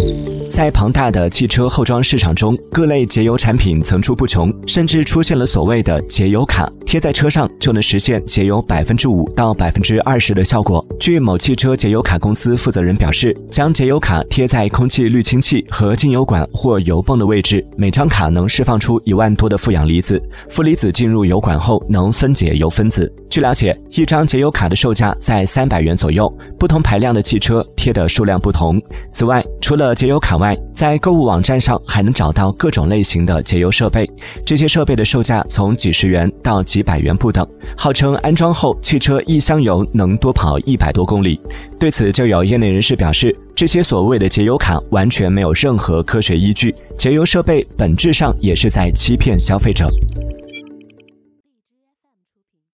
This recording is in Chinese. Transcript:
Thank you. 在庞大的汽车后装市场中，各类节油产品层出不穷，甚至出现了所谓的节油卡，贴在车上就能实现节油百分之五到百分之二十的效果。据某汽车节油卡公司负责人表示，将节油卡贴在空气滤清器和进油管或油泵的位置，每张卡能释放出一万多的负氧离子，负离子进入油管后能分解油分子。据了解，一张节油卡的售价在三百元左右，不同排量的汽车贴的数量不同。此外，除了节油卡外在购物网站上还能找到各种类型的节油设备，这些设备的售价从几十元到几百元不等，号称安装后汽车一箱油能多跑一百多公里。对此，就有业内人士表示，这些所谓的节油卡完全没有任何科学依据，节油设备本质上也是在欺骗消费者。